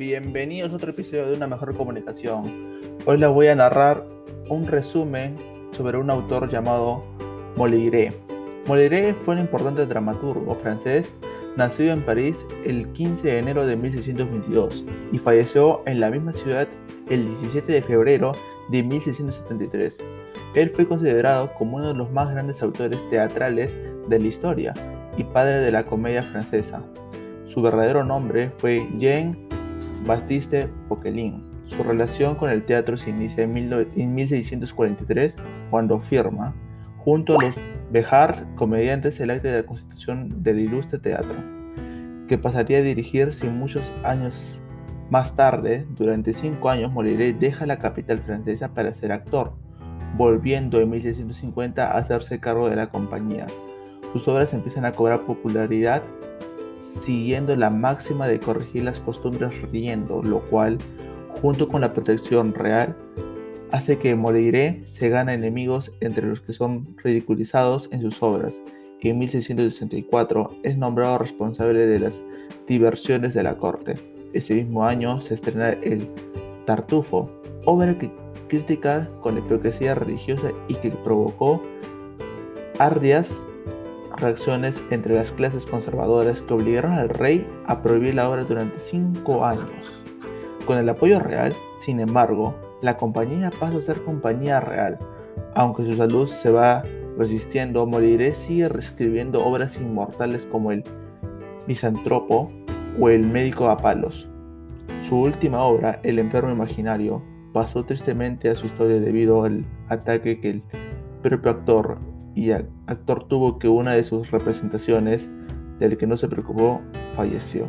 Bienvenidos a otro episodio de Una Mejor Comunicación. Hoy les voy a narrar un resumen sobre un autor llamado Molière. Molière fue un importante dramaturgo francés nacido en París el 15 de enero de 1622 y falleció en la misma ciudad el 17 de febrero de 1673. Él fue considerado como uno de los más grandes autores teatrales de la historia y padre de la comedia francesa. Su verdadero nombre fue Jean Baptiste Poquelin. Su relación con el teatro se inicia en 1643 cuando firma, junto a los Bejar, comediantes, el acta de la constitución del ilustre teatro, que pasaría a dirigirse muchos años más tarde, durante cinco años, Molière deja la capital francesa para ser actor, volviendo en 1650 a hacerse cargo de la compañía. Sus obras empiezan a cobrar popularidad siguiendo la máxima de corregir las costumbres riendo, lo cual, junto con la protección real, hace que Molière se gane enemigos entre los que son ridiculizados en sus obras. En 1664 es nombrado responsable de las diversiones de la corte. Ese mismo año se estrena El Tartufo, obra que critica con la hipocresía religiosa y que provocó ardias reacciones entre las clases conservadoras que obligaron al rey a prohibir la obra durante cinco años. Con el apoyo real, sin embargo, la compañía pasa a ser compañía real. Aunque su salud se va resistiendo, Moriré sigue reescribiendo obras inmortales como El Misantropo o El médico a palos. Su última obra, El enfermo imaginario, pasó tristemente a su historia debido al ataque que el propio actor y el actor tuvo que una de sus representaciones, del que no se preocupó, falleció.